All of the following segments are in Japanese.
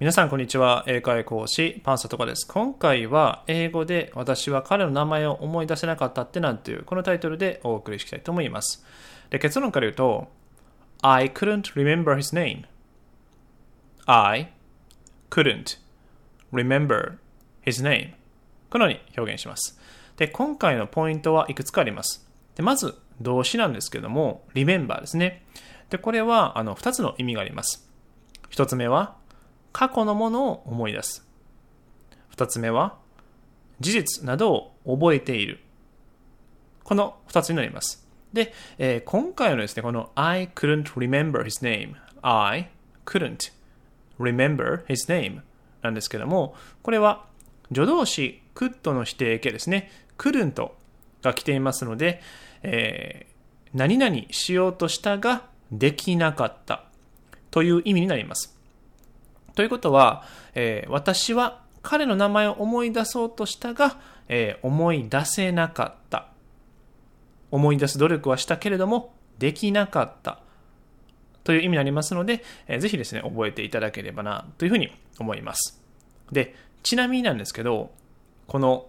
皆さん、こんにちは。英会講師、パンサトカです。今回は、英語で私は彼の名前を思い出せなかったってなんていう、このタイトルでお送りしたいと思います。で結論から言うと、I couldn't remember his name.I couldn't remember his name. このように表現します。で、今回のポイントはいくつかあります。でまず、動詞なんですけども、remember ですね。で、これは、あの、二つの意味があります。一つ目は、過去のものを思い出す。二つ目は、事実などを覚えている。この二つになります。で、えー、今回のですね、この I couldn't remember his name. I couldn't remember his name なんですけども、これは助動詞 could の否定形ですね。couldn't が来ていますので、えー、何々しようとしたができなかったという意味になります。ということは、えー、私は彼の名前を思い出そうとしたが、えー、思い出せなかった。思い出す努力はしたけれども、できなかった。という意味になりますので、えー、ぜひですね、覚えていただければな、というふうに思います。で、ちなみになんですけど、この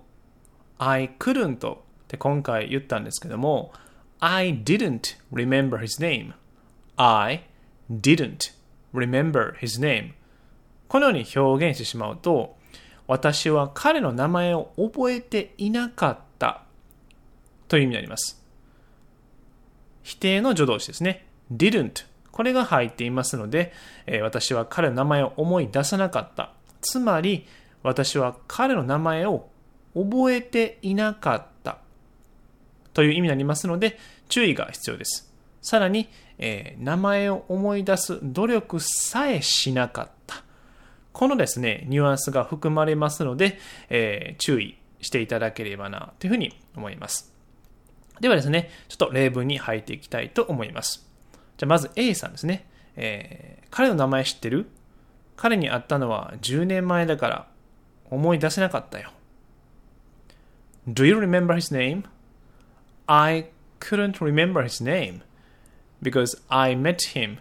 I couldn't って今回言ったんですけども、I didn't remember his name. I didn't remember his name. このように表現してしまうと、私は彼の名前を覚えていなかったという意味になります。否定の助動詞ですね。didn't これが入っていますので、え、私は彼の名前を思い出さなかった。つまり、私は彼の名前を覚えていなかったという意味になりますので、注意が必要です。さらに、えー、名前を思い出す努力さえしなかった。このですね、ニュアンスが含まれますので、えー、注意していただければな、というふうに思います。ではですね、ちょっと例文に入っていきたいと思います。じゃあまず A さんですね。えー、彼の名前知ってる？彼に会ったのは10年前だから思い出せなかったよ。Do you remember his name? I couldn't remember his name because I met him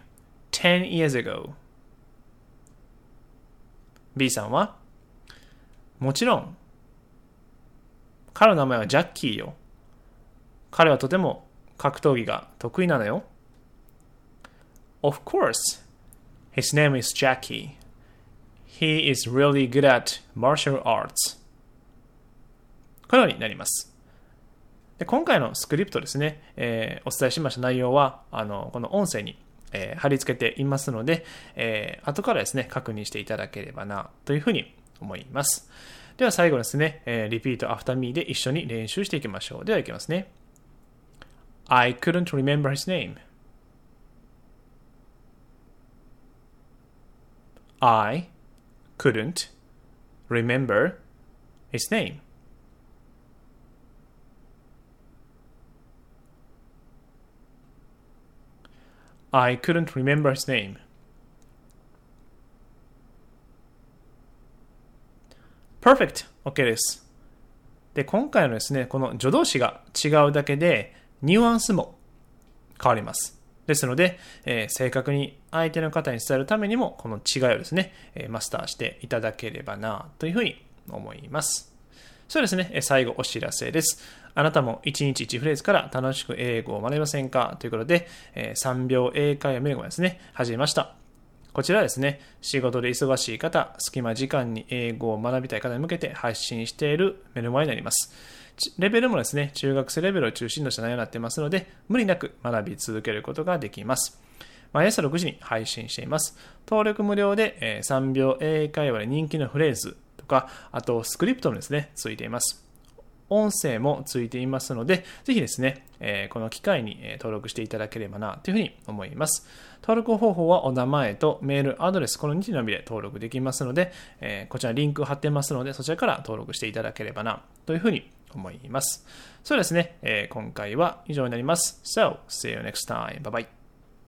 10 years ago. B さんは？もちろん彼の名前はジャッキーよ。彼はとても格闘技が得意なのよ。Of course, his name is Jackie. He is really good at martial arts. このようになります。で今回のスクリプトですね、えー、お伝えしました内容は、あの、この音声にえー、貼り付けていますので、えー、後からですね、確認していただければな、というふうに思います。では最後ですね、えー、リピートアフターミーで一緒に練習していきましょう。では行きますね。I couldn't remember his name. I couldn't remember his name. I couldn't remember his name. Perfect! OK です。で、今回のですね、この助動詞が違うだけで、ニュアンスも変わります。ですので、えー、正確に相手の方に伝えるためにも、この違いをですね、え、マスターしていただければな、というふうに思います。そうですね、最後お知らせです。あなたも1日1フレーズから楽しく英語を学びませんか？ということで、え3秒英会話メルマですね、始めました。こちらですね、仕事で忙しい方、隙間時間に英語を学びたい方に向けて発信しているメルマになります。レベルもですね、中学生レベルを中心とした内容になっていますので、無理なく学び続けることができます。毎朝6時に配信しています。登録無料で3秒英会話で人気のフレーズか、あとスクリプトもですね、ついています。音声もついていますので、ぜひですね、え、この機会に登録していただければなというふうに思います。登録方法はお名前とメールアドレス、この2時のみで登録できますので、え、こちらリンク貼ってますので、そちらから登録していただければなというふうに思います。そうですね、え、今回は以上になります。So, see you next time. Bye bye.